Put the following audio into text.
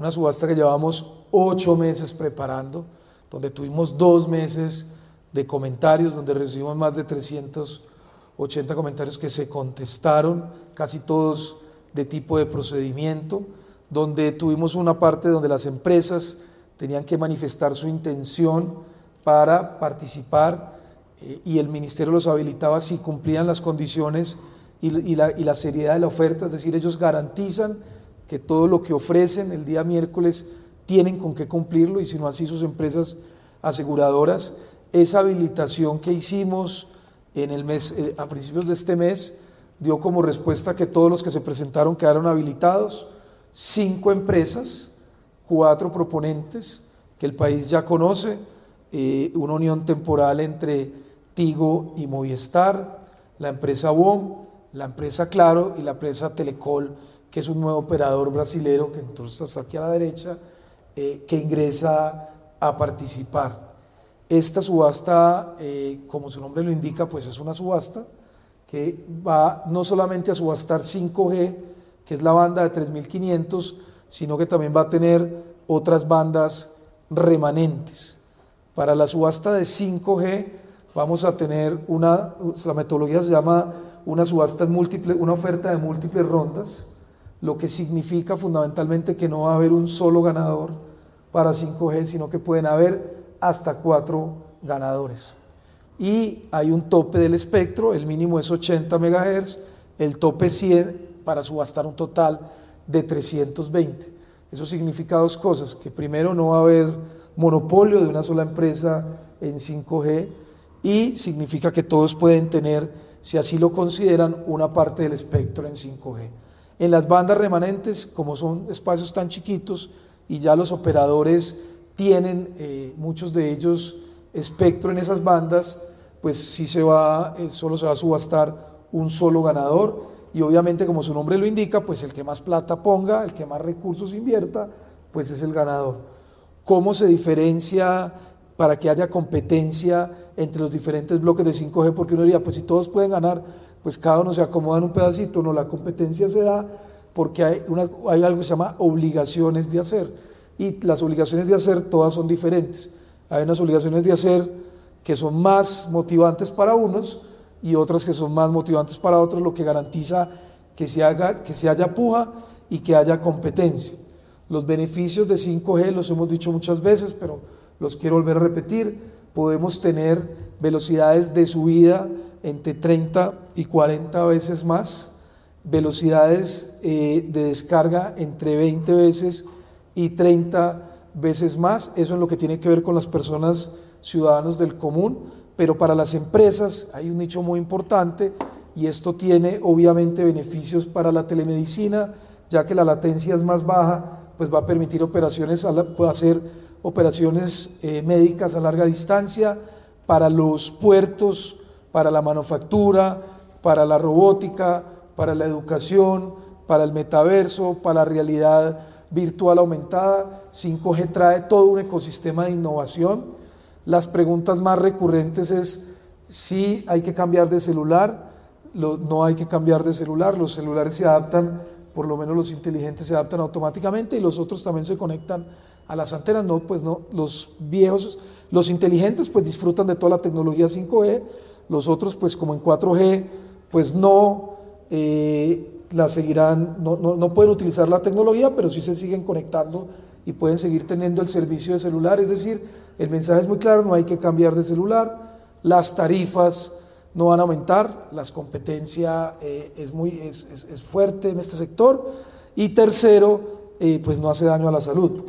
una subasta que llevamos ocho meses preparando, donde tuvimos dos meses de comentarios, donde recibimos más de 380 comentarios que se contestaron, casi todos de tipo de procedimiento, donde tuvimos una parte donde las empresas tenían que manifestar su intención para participar eh, y el ministerio los habilitaba si cumplían las condiciones y, la, y la seriedad de la oferta, es decir, ellos garantizan que todo lo que ofrecen el día miércoles tienen con qué cumplirlo y si no así sus empresas aseguradoras. Esa habilitación que hicimos en el mes, eh, a principios de este mes dio como respuesta que todos los que se presentaron quedaron habilitados, cinco empresas, cuatro proponentes que el país ya conoce, eh, una unión temporal entre Tigo y Movistar, la empresa WOM, la empresa Claro y la empresa Telecol, que es un nuevo operador brasilero, que entonces está aquí a la derecha, eh, que ingresa a participar. Esta subasta, eh, como su nombre lo indica, pues es una subasta que va no solamente a subastar 5G, que es la banda de 3500, sino que también va a tener otras bandas remanentes. Para la subasta de 5G vamos a tener una, la metodología se llama una subasta múltiple, una oferta de múltiples rondas, lo que significa fundamentalmente que no va a haber un solo ganador para 5G, sino que pueden haber hasta cuatro ganadores. Y hay un tope del espectro, el mínimo es 80 MHz, el tope 100 para subastar un total de 320. Eso significa dos cosas, que primero no va a haber monopolio de una sola empresa en 5G y significa que todos pueden tener, si así lo consideran, una parte del espectro en 5G. En las bandas remanentes, como son espacios tan chiquitos y ya los operadores tienen, eh, muchos de ellos, espectro en esas bandas, pues sí se va, eh, solo se va a subastar un solo ganador y obviamente como su nombre lo indica, pues el que más plata ponga, el que más recursos invierta, pues es el ganador. ¿Cómo se diferencia para que haya competencia entre los diferentes bloques de 5G? Porque uno diría, pues si todos pueden ganar, pues cada uno se acomoda en un pedacito, no, la competencia se da porque hay, algo que se llama obligaciones de hacer y las obligaciones de hacer todas son diferentes. Hay unas obligaciones de hacer que son más motivantes para unos y otras que son más motivantes para otros, lo que garantiza que se, haga, que se haya puja y que haya competencia. Los beneficios de 5G los hemos dicho muchas veces, pero los quiero volver a repetir. Podemos tener velocidades de subida entre 30 y 40 veces más, velocidades eh, de descarga entre 20 veces y 30 veces más. Eso es lo que tiene que ver con las personas ciudadanos del común, pero para las empresas hay un nicho muy importante y esto tiene obviamente beneficios para la telemedicina, ya que la latencia es más baja, pues va a permitir operaciones, hacer operaciones eh, médicas a larga distancia, para los puertos, para la manufactura, para la robótica, para la educación, para el metaverso, para la realidad virtual aumentada. 5G trae todo un ecosistema de innovación. Las preguntas más recurrentes es si hay que cambiar de celular, no hay que cambiar de celular, los celulares se adaptan, por lo menos los inteligentes se adaptan automáticamente y los otros también se conectan a las antenas, no, pues no, los viejos, los inteligentes pues disfrutan de toda la tecnología 5G, los otros pues como en 4G pues no eh, la seguirán, no, no, pueden utilizar la tecnología, pero sí se siguen conectando y pueden seguir teniendo el servicio de celular. Es decir, el mensaje es muy claro, no hay que cambiar de celular, las tarifas no van a aumentar, la competencia eh, es, muy, es, fuerte en este sector y tercero, eh, pues no hace daño a la salud.